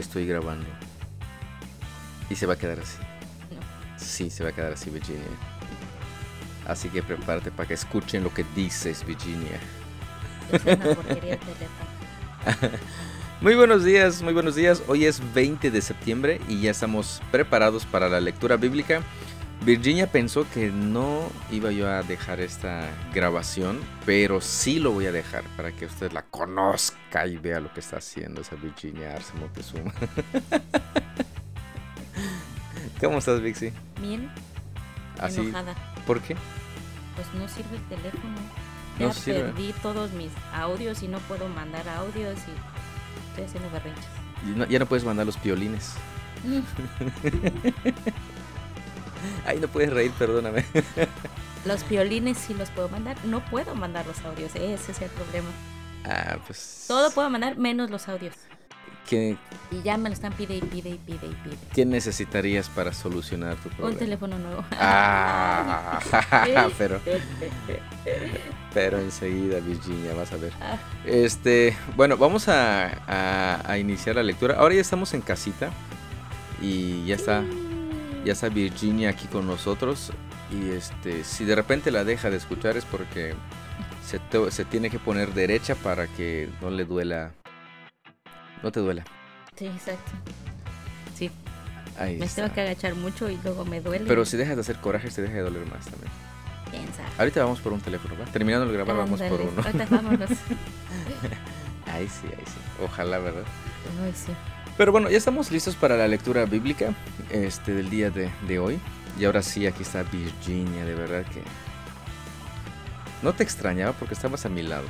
estoy grabando. Y se va a quedar así. No. Sí, se va a quedar así, Virginia. Así que prepárate para que escuchen lo que dices, Virginia. Es una porquería teléfono. Muy buenos días, muy buenos días. Hoy es 20 de septiembre y ya estamos preparados para la lectura bíblica. Virginia pensó que no iba yo a dejar esta grabación, pero sí lo voy a dejar para que usted la conozca y vea lo que está haciendo esa Virginia Arce Montezuma. ¿Cómo estás, Vixi? Bien, Así, enojada. ¿Por qué? Pues no sirve el teléfono. No Ya sirve. perdí todos mis audios y no puedo mandar audios y estoy haciendo berrinches. Y no- ya no puedes mandar los piolines. Ay, no puedes reír, perdóname. Los violines sí los puedo mandar, no puedo mandar los audios, ese es el problema. Ah, pues. Todo puedo mandar menos los audios. ¿Qué, Y ya me lo están pide y pide y pide y pide. qué necesitarías para solucionar tu Un problema? teléfono nuevo. Ah, pero, pero enseguida, Virginia, vas a ver. Ah, Este, bueno, vamos a, a- a iniciar la lectura. Ahora ya estamos en casita y ya está, ya está Virginia aquí con nosotros. Y este, si de repente la deja de escuchar es porque se, te- se tiene que poner derecha para que no le duela, no te duela. Sí, exacto. Sí, Ahí me está. tengo que agachar mucho y luego me duele. Pero si dejas de hacer coraje, te deja de doler más también. ¿Quién sabe? Ahorita vamos por un teléfono, ¿va? Terminando de grabar, vamos por uno. ahorita vámonos. Ahí sí, ahí sí. Ojalá, ¿verdad? Ay, sí. Pero bueno, ya estamos listos para la lectura bíblica este, del día de, de hoy. Y ahora sí, aquí está Virginia, de verdad que... No te extrañaba porque estabas a mi lado.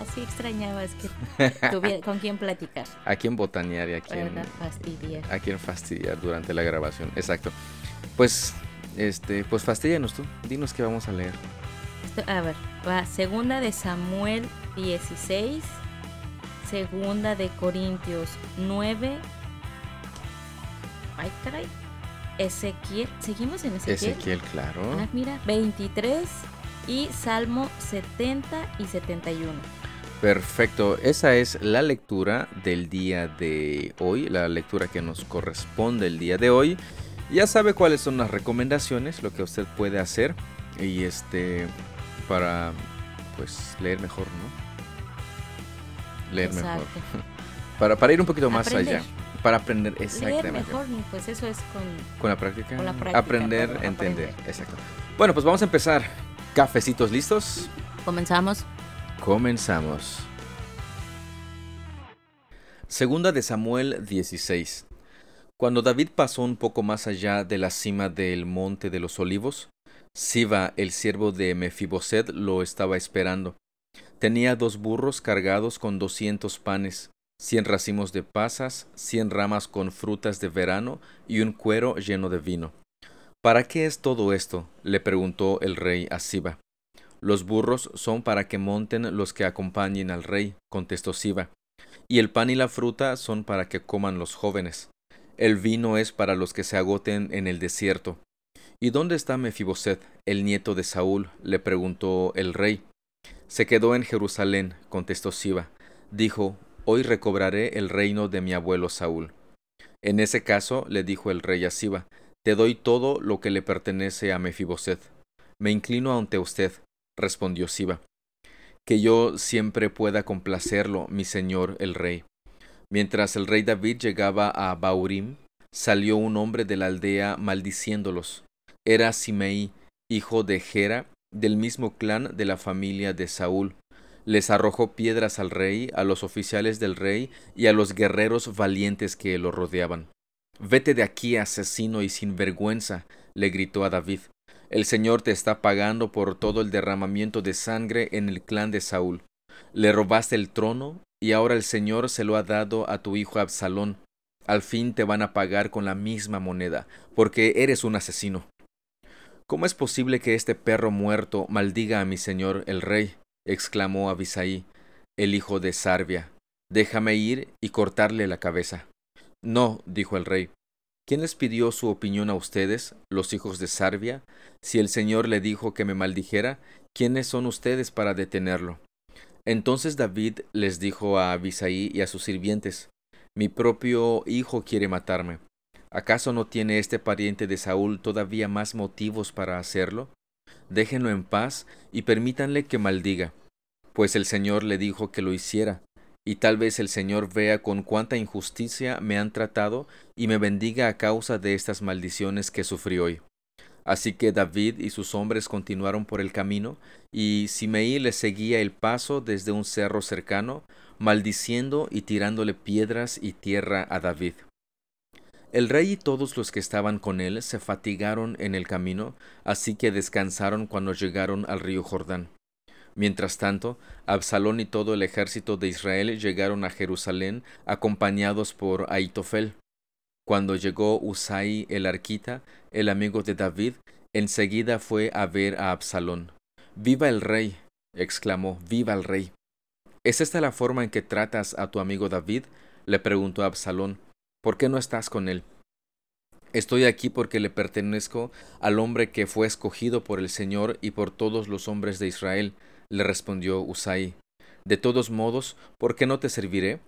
Así extrañaba es que tuviera con quién platicar. A quien botanear y a Para fastidiar. a quien fastidiar durante la grabación. Exacto. Pues, este, pues fastidianos tú. Dinos qué vamos a leer. Esto- a ver, va segunda de Samuel 16, segunda de Corintios 9. Ay, caray. Ezequiel, seguimos en Ezequiel. Ezequiel, claro. Ah, mira, 23 y Salmo 70 y 71. Perfecto, esa es la lectura del día de hoy, la lectura que nos corresponde el día de hoy. Ya sabe cuáles son las recomendaciones, lo que usted puede hacer y este para pues leer mejor, ¿no? Leer mejor. Exacto. Para, para ir un poquito más Aprender. allá, para aprender Leer exactamente. mejor, pues eso es con Con la práctica. Con la práctica aprender, puedo entender. aprender. Exacto. Bueno, pues vamos a empezar. Cafecitos listos. comenzamos. Comenzamos. Segunda de Samuel 16. Cuando David pasó un poco más allá de la cima del monte de los olivos, Siba, el siervo de Mefiboset, lo estaba esperando. Tenía dos burros cargados con doscientos panes, cien racimos de pasas, cien ramas con frutas de verano y un cuero lleno de vino. ¿Para qué es todo esto? le preguntó el rey a Siba. Los burros son para que monten los que acompañen al rey, contestó Siba, y el pan y la fruta son para que coman los jóvenes. El vino es para los que se agoten en el desierto. ¿Y dónde está Mefiboset, el nieto de Saúl? le preguntó el rey. Se quedó en Jerusalén, contestó Siba. Dijo, Hoy recobraré el reino de mi abuelo Saúl. En ese caso, le dijo el rey a Siba, Te doy todo lo que le pertenece a Mefiboset. Me inclino ante usted, respondió Siba. Que yo siempre pueda complacerlo, mi señor el rey. Mientras el rey David llegaba a Baurim, salió un hombre de la aldea maldiciéndolos. Era Simei, hijo de Gera, del mismo clan de la familia de Saúl. Les arrojó piedras al rey, a los oficiales del rey y a los guerreros valientes que lo rodeaban. Vete de aquí, asesino y sin vergüenza, le gritó a David. El Señor te está pagando por todo el derramamiento de sangre en el clan de Saúl. Le robaste el trono y ahora el Señor se lo ha dado a tu hijo Absalón. Al fin te van a pagar con la misma moneda, porque eres un asesino. ¿Cómo es posible que este perro muerto maldiga a mi señor el rey? exclamó Abisaí, el hijo de Sarvia. Déjame ir y cortarle la cabeza. No, dijo el rey. ¿Quién les pidió su opinión a ustedes, los hijos de Sarvia? Si el Señor le dijo que me maldijera, ¿quiénes son ustedes para detenerlo? Entonces David les dijo a Abisaí y a sus sirvientes, Mi propio hijo quiere matarme. ¿Acaso no tiene este pariente de Saúl todavía más motivos para hacerlo? Déjenlo en paz y permítanle que maldiga, pues el Señor le dijo que lo hiciera, y tal vez el Señor vea con cuánta injusticia me han tratado y me bendiga a causa de estas maldiciones que sufrí hoy. Así que David y sus hombres continuaron por el camino, y Simeí les seguía el paso desde un cerro cercano, maldiciendo y tirándole piedras y tierra a David. El rey y todos los que estaban con él se fatigaron en el camino, así que descansaron cuando llegaron al río Jordán. Mientras tanto, Absalón y todo el ejército de Israel llegaron a Jerusalén acompañados por Aitofel. Cuando llegó Usai el arquita, el amigo de David, enseguida fue a ver a Absalón. Viva el rey, exclamó, viva el rey. ¿Es esta la forma en que tratas a tu amigo David? le preguntó Absalón. ¿Por qué no estás con él? Estoy aquí porque le pertenezco al hombre que fue escogido por el Señor y por todos los hombres de Israel, le respondió Usai. De todos modos, ¿por qué no te serviré?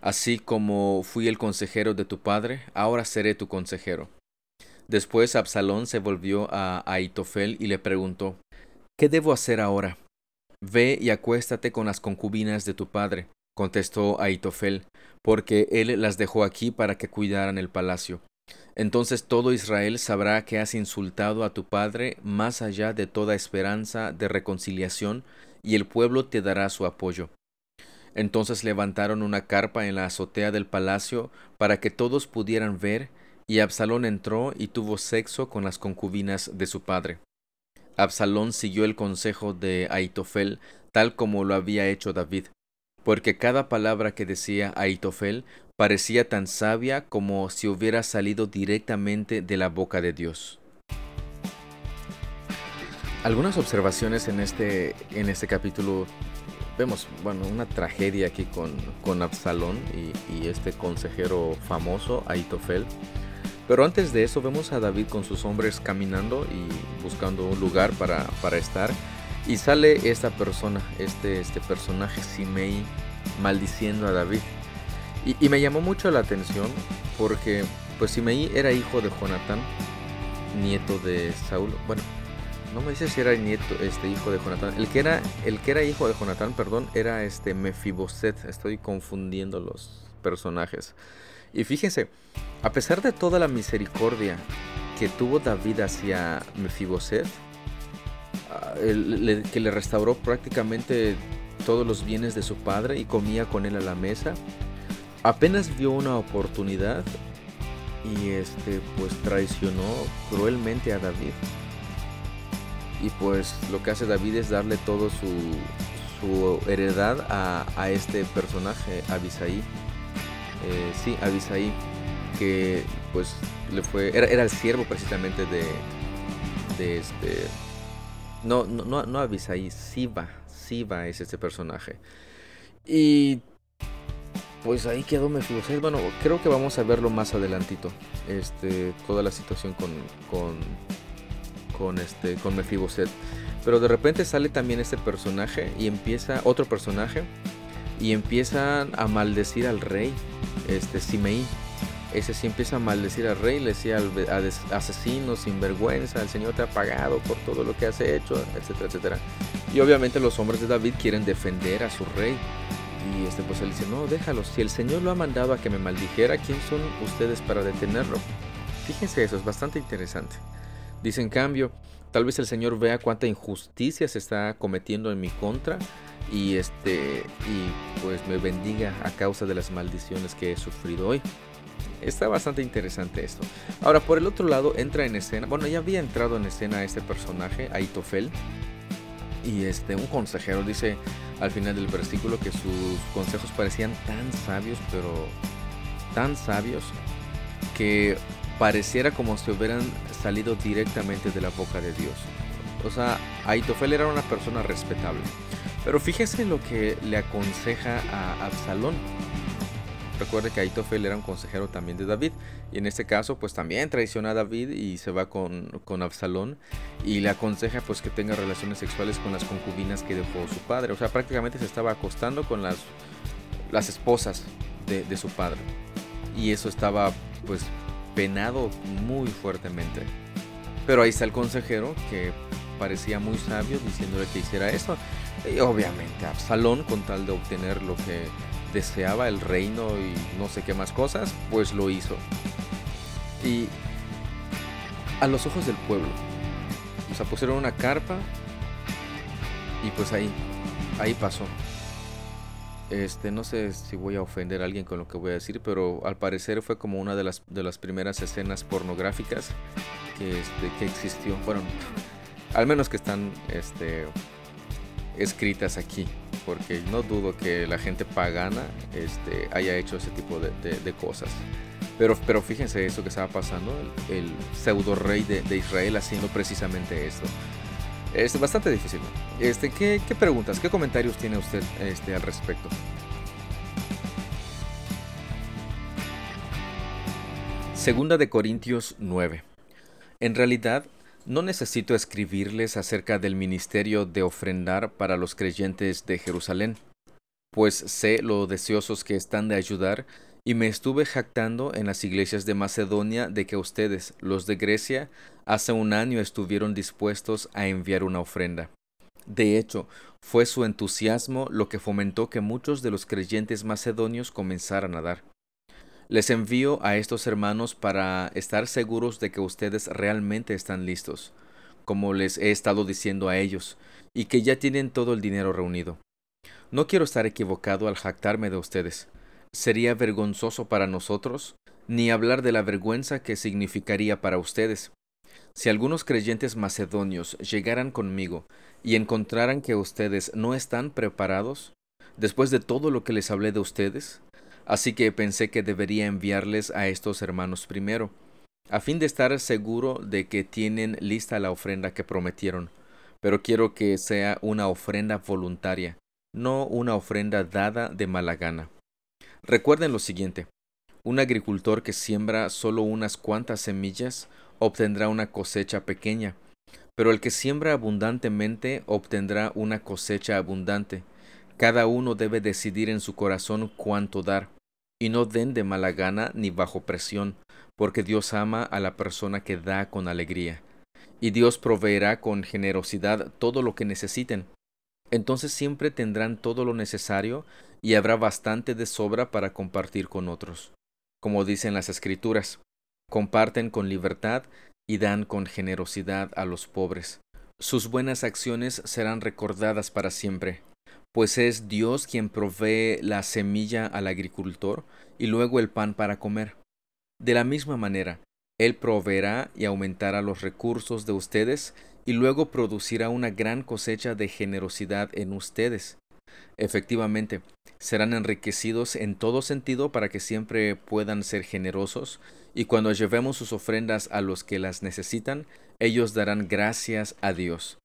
Así como fui el consejero de tu padre, ahora seré tu consejero. Después Absalón se volvió a Aitofel y le preguntó ¿Qué debo hacer ahora? Ve y acuéstate con las concubinas de tu padre, contestó Aitofel, porque él las dejó aquí para que cuidaran el palacio. Entonces todo Israel sabrá que has insultado a tu padre más allá de toda esperanza de reconciliación, y el pueblo te dará su apoyo. Entonces levantaron una carpa en la azotea del palacio para que todos pudieran ver, y Absalón entró y tuvo sexo con las concubinas de su padre. Absalón siguió el consejo de Aitofel, tal como lo había hecho David, porque cada palabra que decía Aitofel parecía tan sabia como si hubiera salido directamente de la boca de Dios. Algunas observaciones en este, en este capítulo vemos, bueno, una tragedia aquí con, con Absalón y, este consejero famoso, Aitofel. Pero antes de eso vemos a David con sus hombres caminando y buscando un lugar para, para estar. Y sale esta persona, este, este personaje Simei, maldiciendo a David. Y, me llamó mucho la atención porque pues Simei era hijo de Jonatán, nieto de Saúl. Bueno, no me dice si era nieto, este hijo de Jonatán. El que era, el que era hijo de Jonatán, perdón, era este Mefiboset. Estoy confundiendo los personajes. Y fíjense, a pesar de toda la misericordia que tuvo David hacia Mefiboset, que le restauró prácticamente todos los bienes de su padre y comía con él a la mesa, apenas vio una oportunidad y este pues traicionó cruelmente a David y pues lo que hace David es darle todo su, su heredad a, este personaje, Abisai. Eh, sí, Abisai, que pues le fue, era, era el siervo precisamente de, de este, no, no, no, no Abisai, Siva, Siva es este personaje. Y pues ahí quedó Mefiboset. Bueno, creo que vamos a verlo más adelantito. Este, toda la situación con, con con este con Mefiboset. Pero de repente sale también este personaje y empieza otro personaje y empiezan a maldecir al rey, este Simei. Ese sí empieza a maldecir al rey, le decía al, asesino, sinvergüenza, el Señor te ha pagado por todo lo que has hecho, etcétera, etcétera. Y obviamente los hombres de David quieren defender a su rey. Y este pues él dice, no, déjalo, si el Señor lo ha mandado a que me maldijera, ¿quién son ustedes para detenerlo? Fíjense eso, es bastante interesante. Dice en cambio, tal vez el Señor vea cuánta injusticia se está cometiendo en mi contra y este y pues me bendiga a causa de las maldiciones que he sufrido hoy. Está bastante interesante esto. Ahora, por el otro lado, entra en escena, bueno, ya había entrado en escena este personaje, Aitofel, y este un consejero dice al final del versículo que sus consejos parecían tan sabios, pero tan sabios que pareciera como si hubieran salido directamente de la boca de Dios. O sea, Aitofel era una persona respetable. Pero fíjese lo que le aconseja a Absalón. Recuerde que Aitofel era un consejero también de David. Y en este caso, pues también traiciona a David y se va con, con Absalón. Y le aconseja pues que tenga relaciones sexuales con las concubinas que dejó su padre. O sea, prácticamente se estaba acostando con las, las esposas de, su padre. Y eso estaba pues penado muy fuertemente. Pero ahí está el consejero que parecía muy sabio diciéndole que hiciera eso. Y obviamente Absalón, con tal de obtener lo que deseaba, el reino y no sé qué más cosas, pues lo hizo. Y a los ojos del pueblo, o sea, pusieron una carpa y pues ahí, ahí pasó. Este, no sé si voy a ofender a alguien con lo que voy a decir, pero al parecer fue como una de las, de las primeras escenas pornográficas que, este, que existió. Al menos que están este, escritas aquí, porque no dudo que la gente pagana este, haya hecho ese tipo de, cosas. Pero, pero fíjense eso que estaba pasando, el, pseudo rey de, Israel haciendo precisamente esto. Es bastante difícil. Este, ¿qué, ¿Qué preguntas, qué comentarios tiene usted este, al respecto? Segunda de Corintios 9. En realidad, no necesito escribirles acerca del ministerio de ofrendar para los creyentes de Jerusalén, pues sé lo deseosos que están de ayudar y me estuve jactando en las iglesias de Macedonia de que ustedes, los de Grecia, hace un año estuvieron dispuestos a enviar una ofrenda. De hecho, fue su entusiasmo lo que fomentó que muchos de los creyentes macedonios comenzaran a dar. Les envío a estos hermanos para estar seguros de que ustedes realmente están listos, como les he estado diciendo a ellos, y que ya tienen todo el dinero reunido. No quiero estar equivocado al jactarme de ustedes. Sería vergonzoso para nosotros, ni hablar de la vergüenza que significaría para ustedes. Si algunos creyentes macedonios llegaran conmigo y encontraran que ustedes no están preparados, después de todo lo que les hablé de ustedes, Así que pensé que debería enviarles a estos hermanos primero, a fin de estar seguro de que tienen lista la ofrenda que prometieron. Pero quiero que sea una ofrenda voluntaria, no una ofrenda dada de mala gana. Recuerden lo siguiente. Un agricultor que siembra solo unas cuantas semillas obtendrá una cosecha pequeña, pero el que siembra abundantemente obtendrá una cosecha abundante. Cada uno debe decidir en su corazón cuánto dar y no den de mala gana ni bajo presión, porque Dios ama a la persona que da con alegría, y Dios proveerá con generosidad todo lo que necesiten. Entonces siempre tendrán todo lo necesario y habrá bastante de sobra para compartir con otros. Como dicen las Escrituras, comparten con libertad y dan con generosidad a los pobres. Sus buenas acciones serán recordadas para siempre pues es Dios quien provee la semilla al agricultor y luego el pan para comer. De la misma manera, Él proveerá y aumentará los recursos de ustedes y luego producirá una gran cosecha de generosidad en ustedes. Efectivamente, serán enriquecidos en todo sentido para que siempre puedan ser generosos, y cuando llevemos sus ofrendas a los que las necesitan, ellos darán gracias a Dios.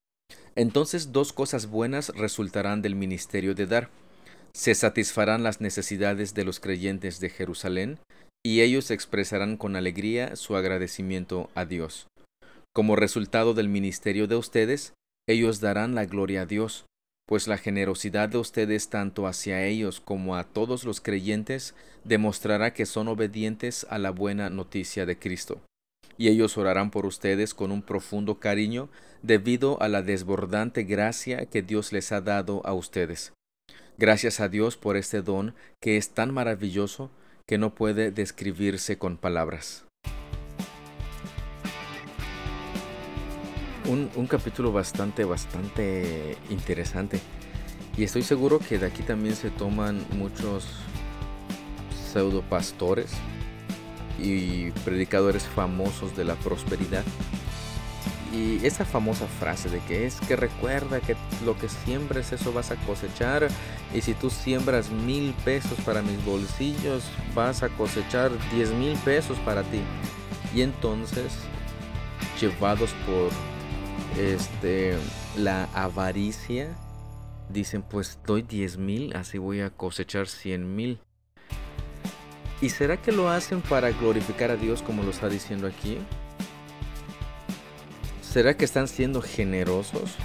Entonces dos cosas buenas resultarán del ministerio de dar. Se satisfarán las necesidades de los creyentes de Jerusalén, y ellos expresarán con alegría su agradecimiento a Dios. Como resultado del ministerio de ustedes, ellos darán la gloria a Dios, pues la generosidad de ustedes tanto hacia ellos como a todos los creyentes demostrará que son obedientes a la buena noticia de Cristo y ellos orarán por ustedes con un profundo cariño debido a la desbordante gracia que Dios les ha dado a ustedes. Gracias a Dios por este don que es tan maravilloso que no puede describirse con palabras. Un, un, capítulo bastante, bastante interesante. Y estoy seguro que de aquí también se toman muchos pseudo pastores y predicadores famosos de la prosperidad. Y esa famosa frase de que es que recuerda que lo que siembres eso vas a cosechar y si tú siembras mil pesos para mis bolsillos vas a cosechar diez mil pesos para ti. Y entonces, llevados por este la avaricia, dicen pues doy diez mil, así voy a cosechar cien mil. ¿Y será que lo hacen para glorificar a Dios como lo está diciendo aquí? ¿Será que están siendo generosos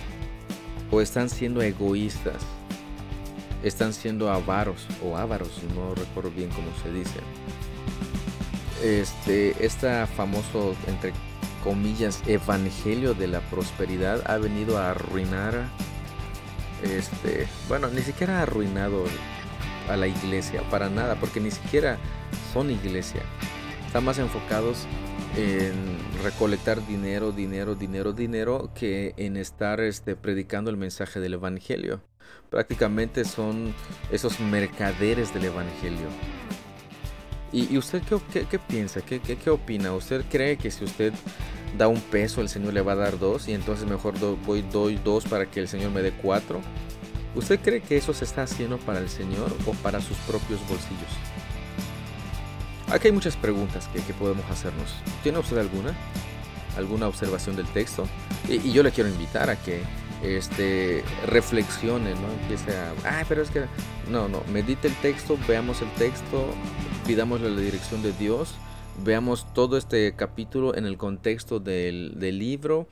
o están siendo egoístas? están siendo avaros o ávaros, no recuerdo bien cómo se dice. Este, esta famoso, entre comillas, evangelio de la prosperidad ha venido a arruinar, este, bueno, ni siquiera ha arruinado a la iglesia, para nada, porque ni siquiera son iglesia. Están más enfocados en recolectar dinero, dinero, dinero, dinero, que en estar este, predicando el mensaje del Evangelio. Prácticamente son esos mercaderes del Evangelio. ¿Y, usted qué, piensa? ¿Qué, ¿Qué, opina? ¿Usted cree que si usted da un peso, el Señor le va a dar dos y entonces mejor voy, doy dos para que el Señor me dé cuatro? ¿Usted cree que eso se está haciendo para el Señor o para sus propios bolsillos? Aquí hay muchas preguntas que, podemos hacernos. ¿Tiene usted alguna? ¿Alguna observación del texto? Y, yo le quiero invitar a que este, reflexione, ¿no? Empiece a, ah, pero es que, no, no, medite el texto, veamos el texto, pidámosle la dirección de Dios, veamos todo este capítulo en el contexto del, del libro,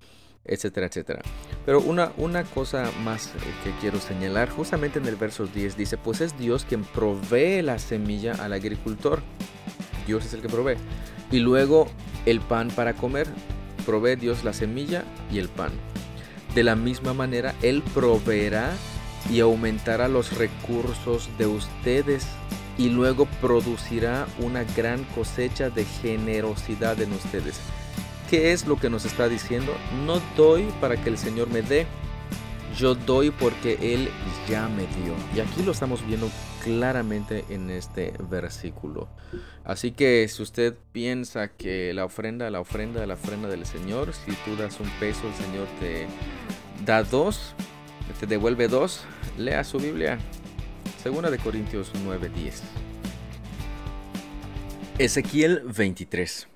etcétera, etcétera. Pero una, una cosa más eh, que quiero señalar, justamente en el verso 10 dice, pues es Dios quien provee la semilla al agricultor Dios es el que provee. Y luego el pan para comer, provee Dios la semilla y el pan. De la misma manera, Él proveerá y aumentará los recursos de ustedes y luego producirá una gran cosecha de generosidad en ustedes. ¿Qué es lo que nos está diciendo? No doy para que el Señor me dé, yo doy porque Él ya me dio. Y aquí lo estamos viendo claramente en este versículo. Así que si usted piensa que la ofrenda, la ofrenda, la ofrenda del Señor, si tú das un peso, el Señor te da dos, te devuelve dos, lea su Biblia. Segunda de Corintios 9:10. Ezequiel 23.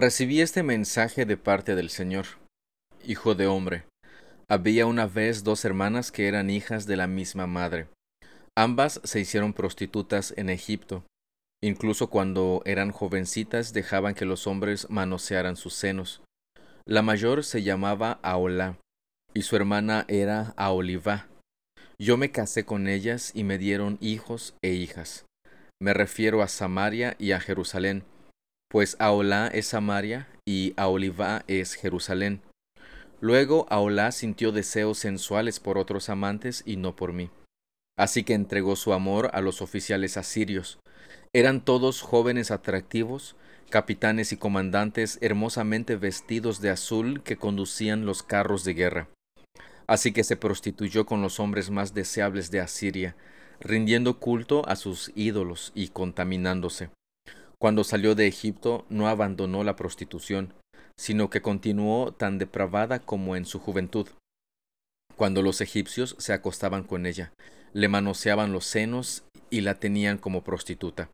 Recibí este mensaje de parte del Señor. Hijo de hombre, había una vez dos hermanas que eran hijas de la misma madre. Ambas se hicieron prostitutas en Egipto. Incluso cuando eran jovencitas dejaban que los hombres manosearan sus senos. La mayor se llamaba Aola y su hermana era Aolivá. Yo me casé con ellas y me dieron hijos e hijas. Me refiero a Samaria y a Jerusalén, pues Aolá es Samaria y Aolivá es Jerusalén. Luego Aolá sintió deseos sensuales por otros amantes y no por mí. Así que entregó su amor a los oficiales asirios. Eran todos jóvenes atractivos, capitanes y comandantes hermosamente vestidos de azul que conducían los carros de guerra. Así que se prostituyó con los hombres más deseables de Asiria, rindiendo culto a sus ídolos y contaminándose. Cuando salió de Egipto no abandonó la prostitución, sino que continuó tan depravada como en su juventud. Cuando los egipcios se acostaban con ella, le manoseaban los senos y la tenían como prostituta.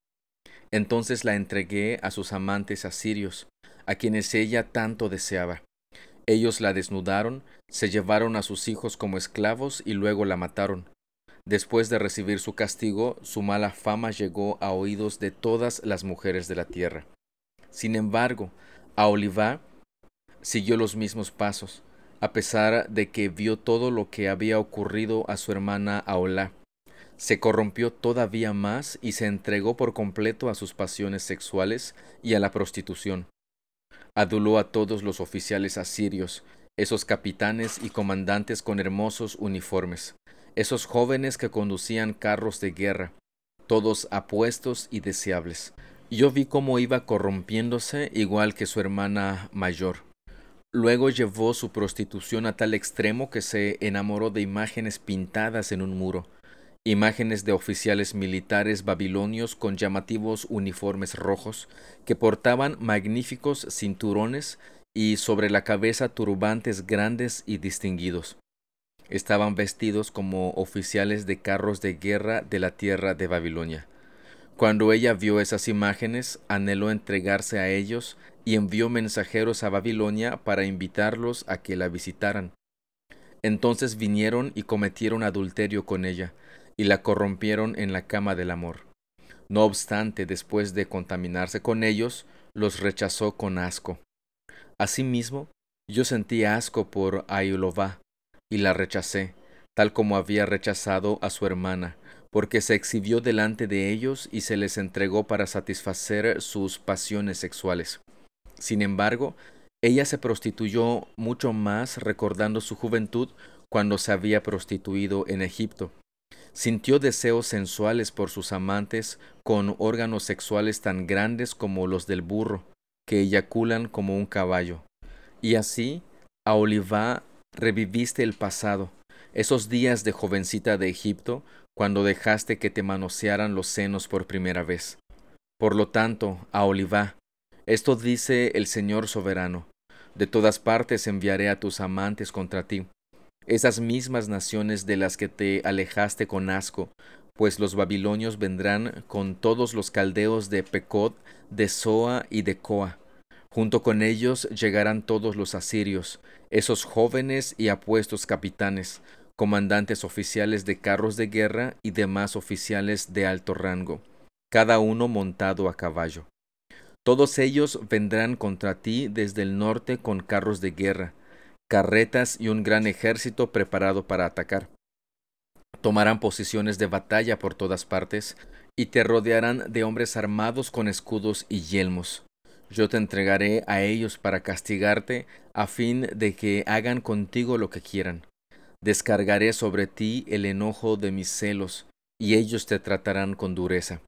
Entonces la entregué a sus amantes asirios, a quienes ella tanto deseaba. Ellos la desnudaron, se llevaron a sus hijos como esclavos y luego la mataron. Después de recibir su castigo, su mala fama llegó a oídos de todas las mujeres de la tierra. Sin embargo, a siguió los mismos pasos, a pesar de que vio todo lo que había ocurrido a su hermana Aolá. Se corrompió todavía más y se entregó por completo a sus pasiones sexuales y a la prostitución. Aduló a todos los oficiales asirios, esos capitanes y comandantes con hermosos uniformes, esos jóvenes que conducían carros de guerra, todos apuestos y deseables. Yo vi cómo iba corrompiéndose igual que su hermana mayor. Luego llevó su prostitución a tal extremo que se enamoró de imágenes pintadas en un muro, imágenes de oficiales militares babilonios con llamativos uniformes rojos, que portaban magníficos cinturones y sobre la cabeza turbantes grandes y distinguidos. Estaban vestidos como oficiales de carros de guerra de la tierra de Babilonia. Cuando ella vio esas imágenes, anheló entregarse a ellos y envió mensajeros a Babilonia para invitarlos a que la visitaran. Entonces vinieron y cometieron adulterio con ella, y la corrompieron en la cama del amor. No obstante, después de contaminarse con ellos, los rechazó con asco. Asimismo, yo sentí asco por Ailová, y la rechacé, tal como había rechazado a su hermana, porque se exhibió delante de ellos y se les entregó para satisfacer sus pasiones sexuales. Sin embargo, ella se prostituyó mucho más recordando su juventud cuando se había prostituido en Egipto. Sintió deseos sensuales por sus amantes con órganos sexuales tan grandes como los del burro, que eyaculan como un caballo. Y así, a Olivá reviviste el pasado, esos días de jovencita de Egipto, cuando dejaste que te manosearan los senos por primera vez. Por lo tanto, a Olivá, esto dice el Señor soberano, de todas partes enviaré a tus amantes contra ti, esas mismas naciones de las que te alejaste con asco, pues los babilonios vendrán con todos los caldeos de Pecod, de Soa y de Coa. Junto con ellos llegarán todos los asirios, esos jóvenes y apuestos capitanes, comandantes oficiales de carros de guerra y demás oficiales de alto rango, cada uno montado a caballo. Todos ellos vendrán contra ti desde el norte con carros de guerra, carretas y un gran ejército preparado para atacar. Tomarán posiciones de batalla por todas partes y te rodearán de hombres armados con escudos y yelmos. Yo te entregaré a ellos para castigarte a fin de que hagan contigo lo que quieran. Descargaré sobre ti el enojo de mis celos, y ellos te tratarán con dureza.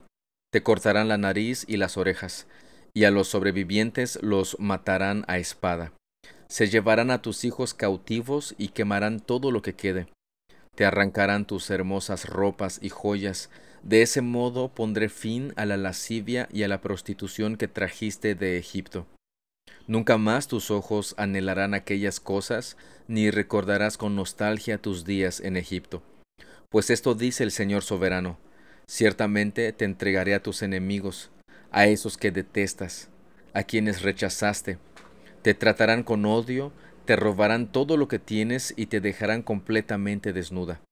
Te cortarán la nariz y las orejas, y a los sobrevivientes los matarán a espada. Se llevarán a tus hijos cautivos y quemarán todo lo que quede. Te arrancarán tus hermosas ropas y joyas. De ese modo pondré fin a la lascivia y a la prostitución que trajiste de Egipto. Nunca más tus ojos anhelarán aquellas cosas, ni recordarás con nostalgia tus días en Egipto. Pues esto dice el Señor soberano, ciertamente te entregaré a tus enemigos, a esos que detestas, a quienes rechazaste. Te tratarán con odio, te robarán todo lo que tienes y te dejarán completamente desnuda.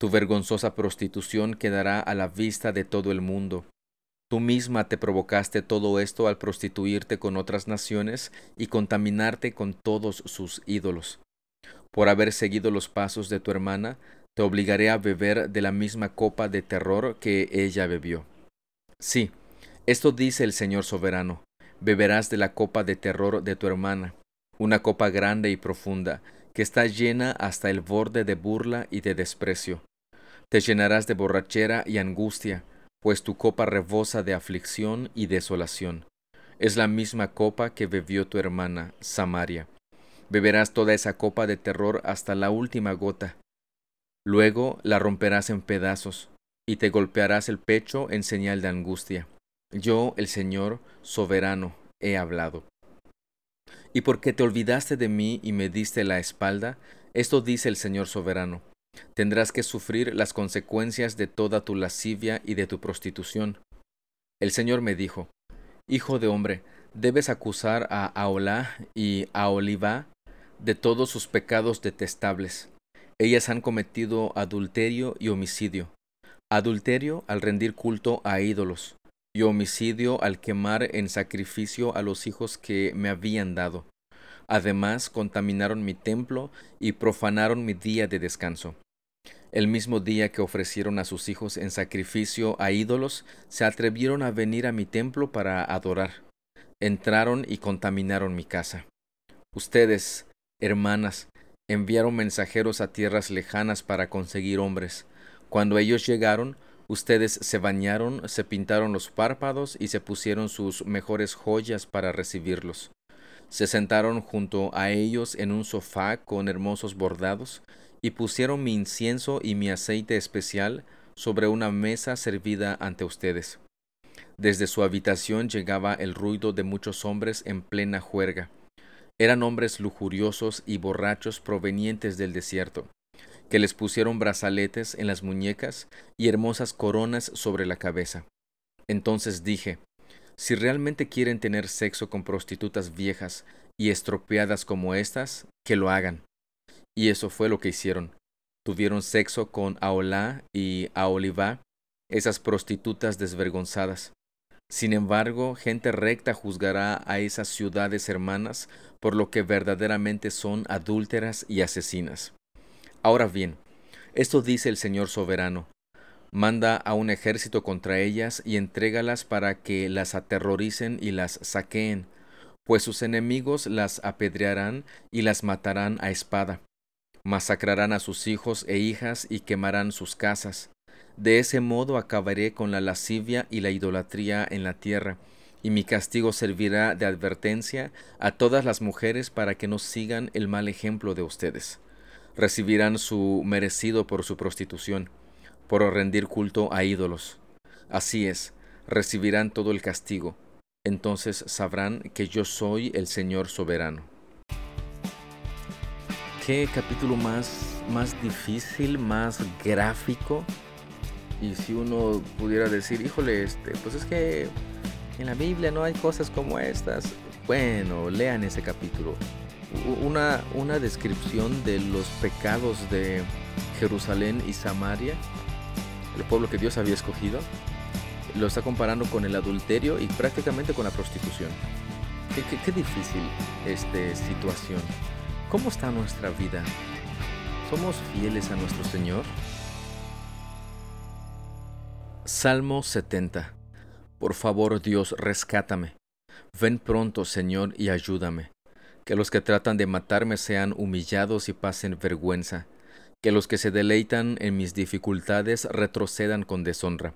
Tu vergonzosa prostitución quedará a la vista de todo el mundo, Tú misma te provocaste todo esto al prostituirte con otras naciones y contaminarte con todos sus ídolos. Por haber seguido los pasos de tu hermana, te obligaré a beber de la misma copa de terror que ella bebió. Sí, esto dice el Señor soberano, beberás de la copa de terror de tu hermana, una copa grande y profunda, que está llena hasta el borde de burla y de desprecio. Te llenarás de borrachera y angustia, pues tu copa rebosa de aflicción y desolación. Es la misma copa que bebió tu hermana, Samaria. Beberás toda esa copa de terror hasta la última gota. Luego la romperás en pedazos, y te golpearás el pecho en señal de angustia. Yo, el Señor, soberano, he hablado. Y porque te olvidaste de mí y me diste la espalda, esto dice el Señor soberano, tendrás que sufrir las consecuencias de toda tu lascivia y de tu prostitución. El Señor me dijo, Hijo de hombre, debes acusar a Aolá y a Olivá de todos sus pecados detestables. Ellas han cometido adulterio y homicidio. Adulterio al rendir culto a ídolos, y homicidio al quemar en sacrificio a los hijos que me habían dado. Además, contaminaron mi templo y profanaron mi día de descanso. El mismo día que ofrecieron a sus hijos en sacrificio a ídolos, se atrevieron a venir a mi templo para adorar. Entraron y contaminaron mi casa. Ustedes, hermanas, enviaron mensajeros a tierras lejanas para conseguir hombres. Cuando ellos llegaron, ustedes se bañaron, se pintaron los párpados y se pusieron sus mejores joyas para recibirlos. Se sentaron junto a ellos en un sofá con hermosos bordados y pusieron mi incienso y mi aceite especial sobre una mesa servida ante ustedes. Desde su habitación llegaba el ruido de muchos hombres en plena juerga. Eran hombres lujuriosos y borrachos provenientes del desierto, que les pusieron brazaletes en las muñecas y hermosas coronas sobre la cabeza. Entonces dije, si realmente quieren tener sexo con prostitutas viejas y estropeadas como estas, que lo hagan. Y eso fue lo que hicieron. Tuvieron sexo con Aolá y Aolivá, esas prostitutas desvergonzadas. Sin embargo, gente recta juzgará a esas ciudades hermanas por lo que verdaderamente son adúlteras y asesinas. Ahora bien, Esto dice el Señor soberano. Manda a un ejército contra ellas y entrégalas para que las aterroricen y las saqueen, pues sus enemigos las apedrearán y las matarán a espada. Masacrarán a sus hijos e hijas y quemarán sus casas. De ese modo acabaré con la lascivia y la idolatría en la tierra, y mi castigo servirá de advertencia a todas las mujeres para que no sigan el mal ejemplo de ustedes. Recibirán su merecido por su prostitución por rendir culto a ídolos. Así es, recibirán todo el castigo. Entonces sabrán que yo soy el Señor soberano. Qué capítulo más, más difícil, más gráfico. Y si uno pudiera decir, híjole, este, pues es que en la Biblia no hay cosas como estas. Bueno, lean ese capítulo. Una, una descripción de los pecados de Jerusalén y Samaria el pueblo que Dios había escogido, lo está comparando con el adulterio y prácticamente con la prostitución. Qué, difícil esta situación. ¿Cómo está nuestra vida? ¿Somos fieles a nuestro Señor? Salmo 70. Por favor, Dios, rescátame. Ven pronto, Señor, y ayúdame. Que los que tratan de matarme sean humillados y pasen vergüenza que los que se deleitan en mis dificultades retrocedan con deshonra,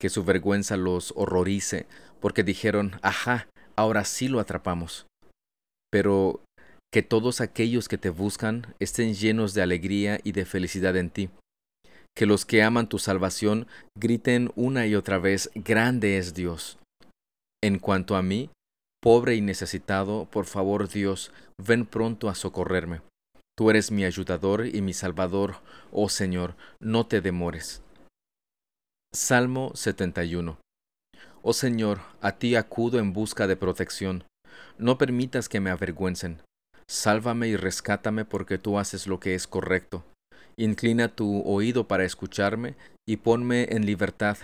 que su vergüenza los horrorice, porque dijeron, ajá, ahora sí lo atrapamos. Pero que todos aquellos que te buscan estén llenos de alegría y de felicidad en ti. Que los que aman tu salvación griten una y otra vez, grande es Dios. En cuanto a mí, pobre y necesitado, por favor Dios, ven pronto a socorrerme. Tú eres mi ayudador y mi salvador, oh Señor, no te demores. Salmo 71 Oh Señor, a ti acudo en busca de protección. No permitas que me avergüencen. Sálvame y rescátame porque tú haces lo que es correcto. Inclina tu oído para escucharme y ponme en libertad.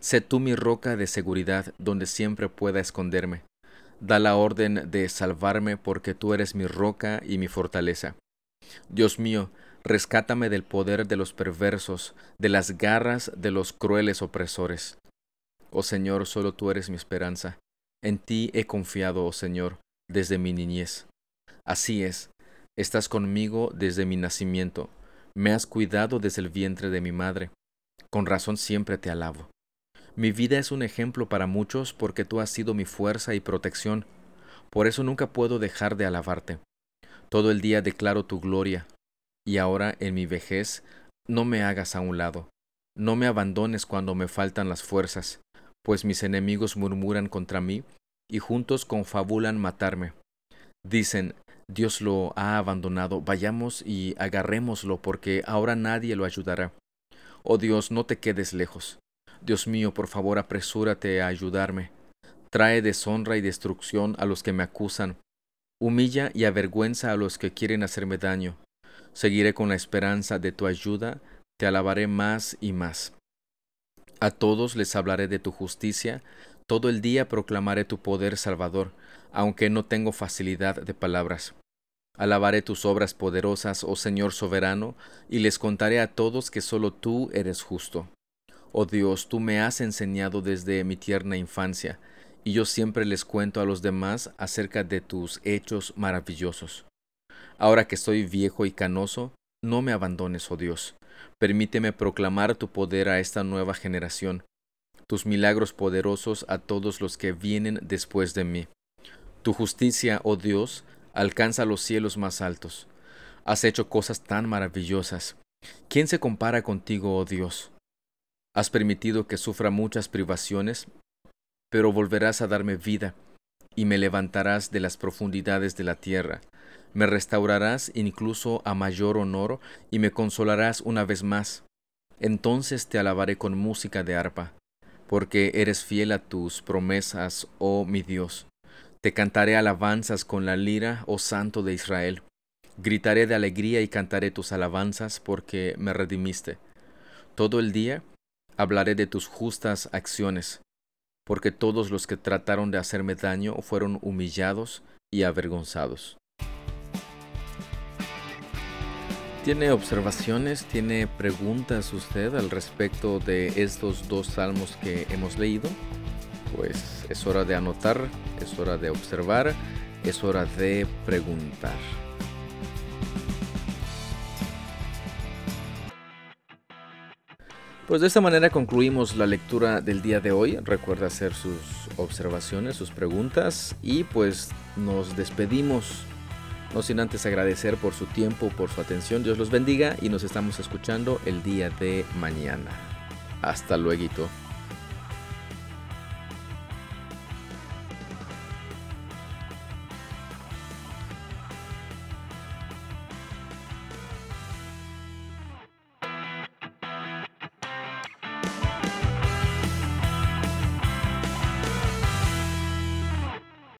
Sé tú mi roca de seguridad donde siempre pueda esconderme. Da la orden de salvarme porque tú eres mi roca y mi fortaleza. Dios mío, rescátame del poder de los perversos, de las garras de los crueles opresores. Oh Señor, solo tú eres mi esperanza. En ti he confiado, oh Señor, desde mi niñez. Así es, estás conmigo desde mi nacimiento, me has cuidado desde el vientre de mi madre. Con razón siempre te alabo. Mi vida es un ejemplo para muchos porque tú has sido mi fuerza y protección. Por eso nunca puedo dejar de alabarte. Todo el día declaro tu gloria, y ahora en mi vejez no me hagas a un lado, no me abandones cuando me faltan las fuerzas, pues mis enemigos murmuran contra mí y juntos confabulan matarme. Dicen, Dios lo ha abandonado, vayamos y agarrémoslo, porque ahora nadie lo ayudará. Oh Dios, no te quedes lejos. Dios mío, por favor, apresúrate a ayudarme. Trae deshonra y destrucción a los que me acusan, Humilla y avergüenza a los que quieren hacerme daño. Seguiré con la esperanza de tu ayuda, te alabaré más y más. A todos les hablaré de tu justicia, todo el día proclamaré tu poder salvador, aunque no tengo facilidad de palabras. Alabaré tus obras poderosas, oh Señor soberano, y les contaré a todos que solo tú eres justo. Oh Dios, tú me has enseñado desde mi tierna infancia, y yo siempre les cuento a los demás acerca de tus hechos maravillosos. Ahora que estoy viejo y canoso, no me abandones, oh Dios. Permíteme proclamar tu poder a esta nueva generación, tus milagros poderosos a todos los que vienen después de mí. Tu justicia, oh Dios, alcanza los cielos más altos. Has hecho cosas tan maravillosas. ¿Quién se compara contigo, oh Dios? Has permitido que sufra muchas privaciones pero volverás a darme vida, y me levantarás de las profundidades de la tierra. Me restaurarás incluso a mayor honor, y me consolarás una vez más. Entonces te alabaré con música de arpa, porque eres fiel a tus promesas, oh mi Dios. Te cantaré alabanzas con la lira, oh Santo de Israel. Gritaré de alegría y cantaré tus alabanzas, porque me redimiste. Todo el día hablaré de tus justas acciones porque todos los que trataron de hacerme daño fueron humillados y avergonzados. ¿Tiene observaciones, tiene preguntas usted al respecto de estos dos salmos que hemos leído? Pues es hora de anotar, es hora de observar, es hora de preguntar. Pues de esta manera concluimos la lectura del día de hoy. Recuerda hacer sus observaciones, sus preguntas y pues nos despedimos. No sin antes agradecer por su tiempo, por su atención. Dios los bendiga y nos estamos escuchando el día de mañana. Hasta luego.